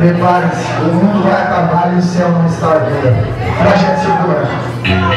Prepare-se, o mundo vai acabar e o céu não está à venda. Projeto segura.